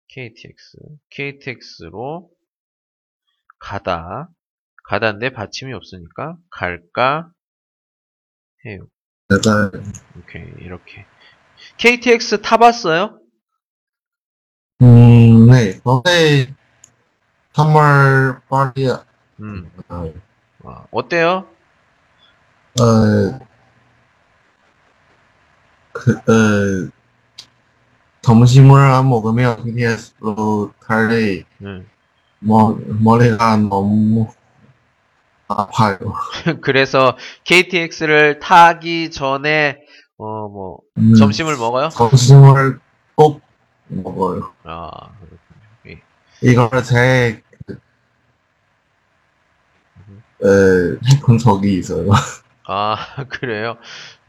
KTX. KTX로 가다. 가다인데 받침이 없으니까 갈까 해요. 내가, 오케이. 이렇게. KTX 타봤어요? 음, 네. 근데, 3월 말이야. 음. 어, 아, 어때요? 어, 그, 어, 점심을 안 먹으면 KTX로 갈래, 음. 머, 머리가 너무 아파요. 그래서 KTX를 타기 전에 어 뭐 음, 점심을 먹어요? 점심을 꼭 먹어요. 아 그렇군요. 예. 이걸 제, 어, 해본 적이 있어요. 아 그래요?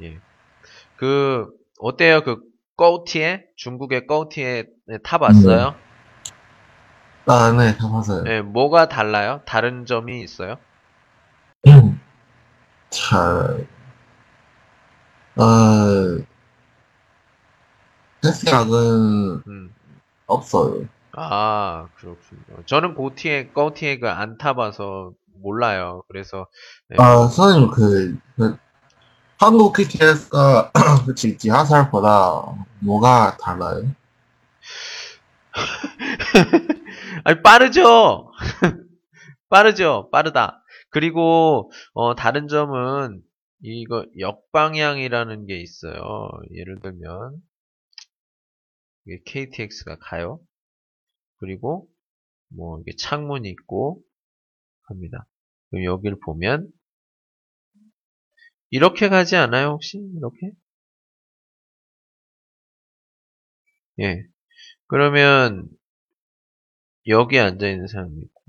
예. 그 어때요? 그 꺼우티에 중국의 꺼우티에 타봤어요? 아, 네, 타봤어요. 예, 뭐가 달라요? 다른 점이 있어요? 음, 잘, 어, 택시락은 음. 없어요. 아 그렇군요. 저는 고티에 꺼우티에가 안 타봐서 몰라요. 그래서 예. 아, 선생님, 그, 그 한국 KTX가 그 지- 지하철보다 뭐가 달라요? 아니, 빠르죠? 빠르죠? 빠르다. 그리고, 어, 다른 점은, 이거, 역방향이라는 게 있어요. 예를 들면, 이게 KTX가 가요. 그리고 뭐 이게 창문이 있고 합니다. 그럼 여기를 보면 이렇게 가지 않아요 혹시 이렇게? 예. 그러면 여기 앉아 있는 사람이 있고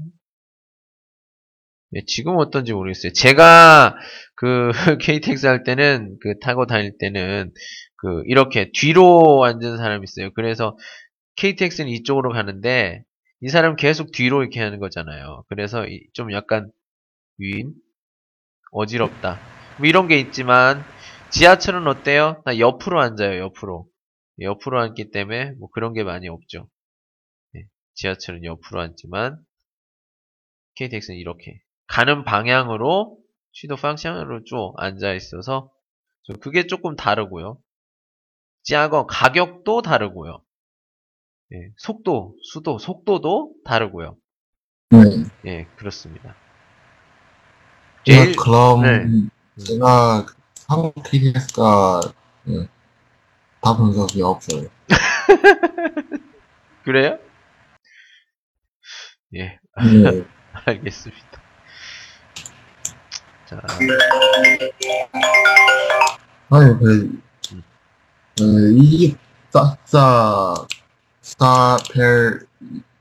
예, 지금 어떤지 모르겠어요. 제가 그 KTX 할 때는 그 타고 다닐 때는 그 이렇게 뒤로 앉은 사람이 있어요. 그래서 KTX는 이쪽으로 가는데 이 사람 계속 뒤로 이렇게 하는 거잖아요. 그래서 좀 약간 위인 어지럽다. 뭐 이런 게 있지만 지하철은 어때요? 나 옆으로 앉아요. 옆으로. 옆으로 앉기 때문에 뭐 그런 게 많이 없죠. 네, 지하철은 옆으로 앉지만 KTX는 이렇게 가는 방향으로 취도 방향으로 쭉 앉아 있어서 그게 조금 다르고요. 찌하고 가격도 다르고요. 예, 속도, 수도, 속도도 다르고요. 네. 예, 그렇습니다. 제가 제일- 그럼 네. 제가 한국 KTX가 네, 타본 적이 없어요. 그래요? 예, 네. 알겠습니다. 자, 아니 그 그, 이 싸싸 스타펠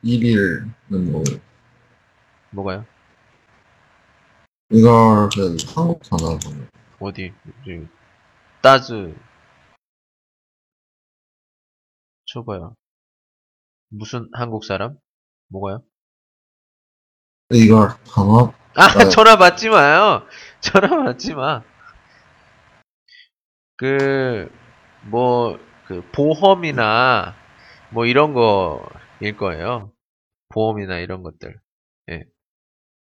1일은 뭐 뭐가요? 이걸 그 한국 전화번호 어디? 저기, 따즈. 쳐봐요. 무슨 한국 사람? 뭐가요? 이걸 전화 아, 네. 전화 받지 마요. 전화 받지 마. 그, 뭐, 그, 보험이나, 뭐, 이런 거일 거예요. 보험이나 이런 것들. 예.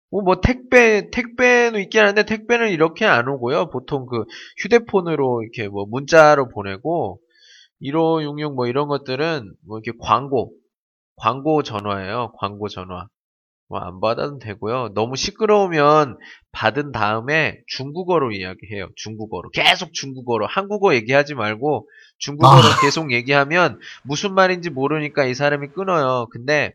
뭐, 뭐, 택배, 택배는 있긴 한데, 택배는 이렇게 안 오고요. 보통 그, 휴대폰으로 이렇게 뭐, 문자로 보내고, 1566 뭐, 이런 것들은, 뭐, 이렇게 광고, 광고 전화예요. 광고 전화. 뭐 안 받아도 되고요. 너무 시끄러우면 받은 다음에 중국어로 이야기해요. 중국어로. 계속 중국어로. 한국어 얘기하지 말고 중국어로 아. 계속 얘기하면 무슨 말인지 모르니까 이 사람이 끊어요. 근데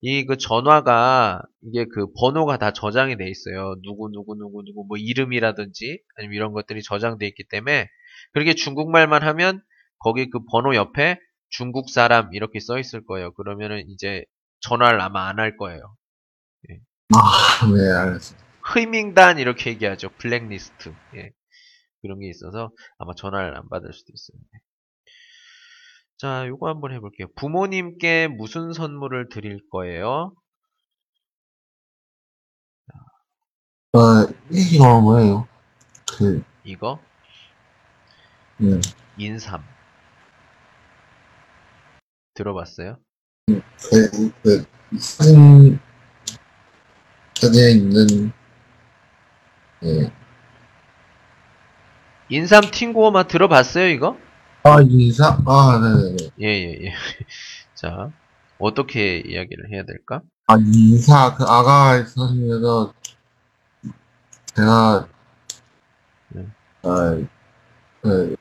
이 그 전화가 이게 그 번호가 다 저장이 돼 있어요. 누구 누구 누구 누구 뭐 이름이라든지 아니면 이런 것들이 저장돼 있기 때문에 그렇게 중국말만 하면 거기 그 번호 옆에 중국 사람 이렇게 써 있을 거예요. 그러면은 이제 전화를 아마 안 할 거예요. 아, 네, 알겠습니다. 흐밍단 이렇게 얘기하죠. 블랙리스트. 예. 그런 게 있어서 아마 전화를 안 받을 수도 있어요. 네. 자, 요거 한번 해볼게요. 부모님께 무슨 선물을 드릴 거예요? 어, 이거 뭐예요? 그, 이거 네, 인삼. 들어봤어요? 그, 그, 사진, 사진에 있는, 예. 인삼 팅고마 들어봤어요, 이거? 아, 인사? 아, 네네네. 예, 예, 예. 자, 어떻게 이야기를 해야 될까? 아, 인사, 그 아가 사진에서, 제가, 네. 아, 그,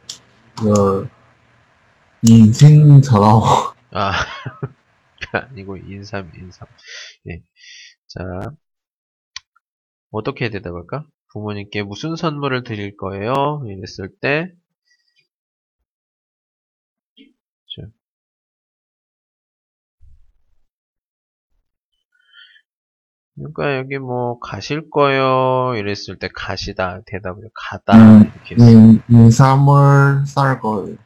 그, 인생처럼, 아, 아니고 인삼, 인삼. 예. 자, 어떻게 대답할까? 부모님께 무슨 선물을 드릴 거예요? 이랬을 때, 자. 그러니까 여기 뭐 가실 거요 이랬을 때 가시다 대답을 가다 음, 이렇게 했어요. 인, 인삼을 쌀 거예요.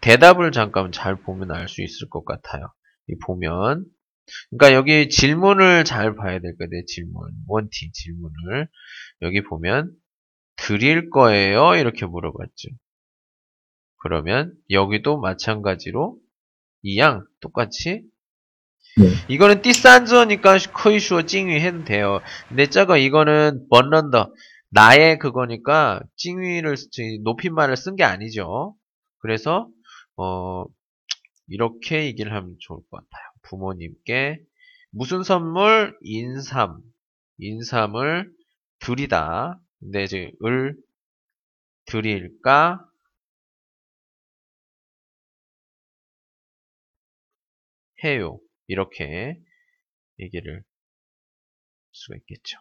대답을 잠깐 잘 보면 알 수 있을 것 같아요. 이 보면 그러니까 여기 질문을 잘 봐야 될 거예요. 질문 원팅 질문을 여기 보면 드릴 거예요 이렇게 물어봤죠. 그러면 여기도 마찬가지로 이양 똑같이 네. 이거는 띠산즈니까 커이슈어 찡위 해도 돼요. 근데 저거 이거는 번런더 나의 그거니까 찡위를 높임말을 쓴 게 아니죠. 그래서 어 이렇게 얘기를 하면 좋을 것 같아요. 부모님께 무슨 선물? 인삼. 인삼을 드리다. 근데 이제 을 드릴까? 해요. 이렇게 얘기를 할 수가 있겠죠.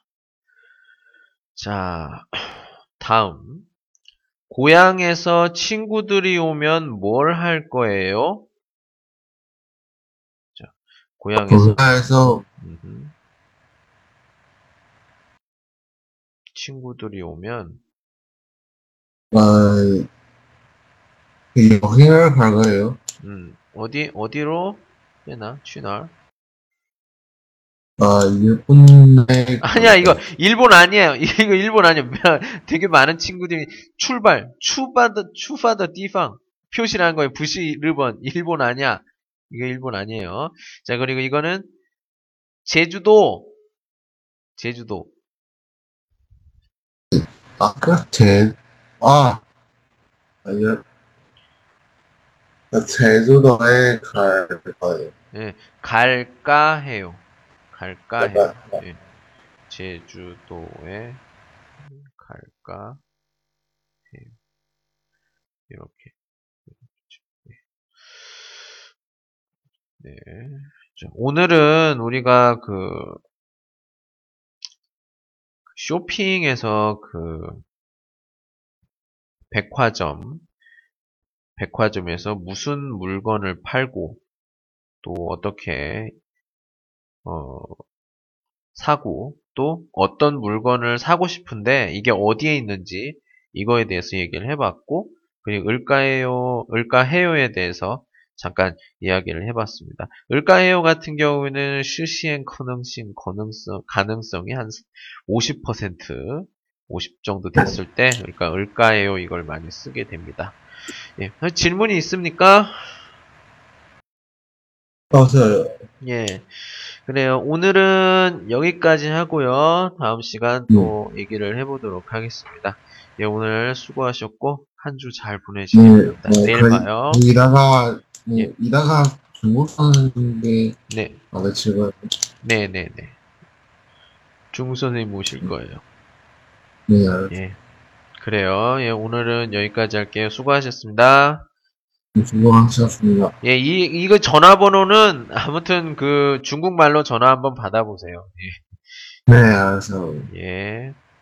자, 다음. 고향에서 친구들이 오면 뭘 할 거예요? 자, 고향에서. 고향에서. 친구들이 오면 어, 여행을 갈 거예요. 음, 어디 어디로 빼나? 취날 아, 일본에 아니야 이거 일본 아니에요. 이거 일본 아니야. 되게 많은 친구들이 출발 추바더 추파더 디팡 표시라는 거예요. 부시 일본 일본 아니야 이거 일본 아니에요. 자 그리고 이거는 제주도. 제주도. 아까 제, 아, 아니요. 제주도에 갈 거예요. 갈까 해요. 갈까 해요. 갈까? 예. 제주도에 갈까 해요. 이렇게 네. 자, 오늘은 우리가 그 쇼핑에서 그 백화점 백화점에서 무슨 물건을 팔고 또 어떻게 어, 사고 또 어떤 물건을 사고 싶은데 이게 어디에 있는지 이거에 대해서 얘기를 해봤고 그리고 을까해요 을까해요에 대해서 잠깐 이야기를 해봤습니다. 을까해요 같은 경우에는 실시행 가능성 가능성 가능성이 한 50% 50 정도 됐을 때 그러니까 을까해요 이걸 많이 쓰게 됩니다. 예, 질문이 있습니까? 없어요. 예. 그래요. 오늘은 여기까지 하고요. 다음 시간 또 얘기를 해보도록 하겠습니다. 예, 오늘 수고하셨고, 한 주 잘 보내시기 네, 바랍니다. 네, 내일 거의- 봐요. 이다가, 네, 예. 이다가 중국 사는데, 네, 아, 지금, 네, 네, 네. 중국 선생님 모실 거예요. 네, 예. 그래요. 예, 오늘은 여기까지 할게요. 수고하셨습니다. 수고하셨습니다. 예, 이, 이거 전화번호는 아무튼 그 중국말로 전화 한번 받아보세요. 네, 알았어요. 예. 예.